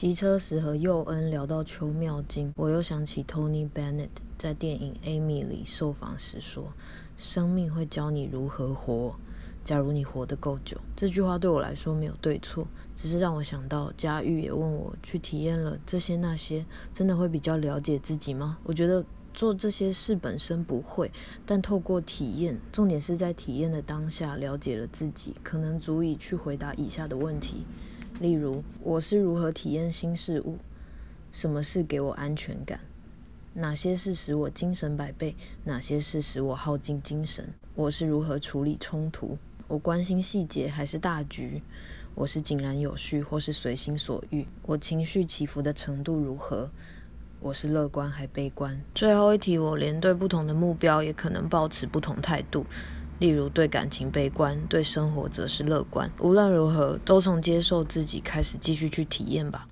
骑车时和佑恩聊到《秋妙经》，我又想起 Tony Bennett 在电影《Amy》里受访时说：“生命会教你如何活，假如你活得够久。”这句话对我来说没有对错，只是让我想到佳玉也问我去体验了这些那些，真的会比较了解自己吗？我觉得做这些事本身不会，但透过体验，重点是在体验的当下了解了自己，可能足以去回答以下的问题。例如，我是如何体验新事物？什么是给我安全感？哪些事使我精神百倍？哪些事使我耗尽精神？我是如何处理冲突？我关心细节还是大局？我是井然有序或是随心所欲？我情绪起伏的程度如何？我是乐观还悲观？最后一题，我连对不同的目标也可能保持不同态度。例如，对感情悲观，对生活则是乐观。无论如何，都从接受自己开始，继续去体验吧。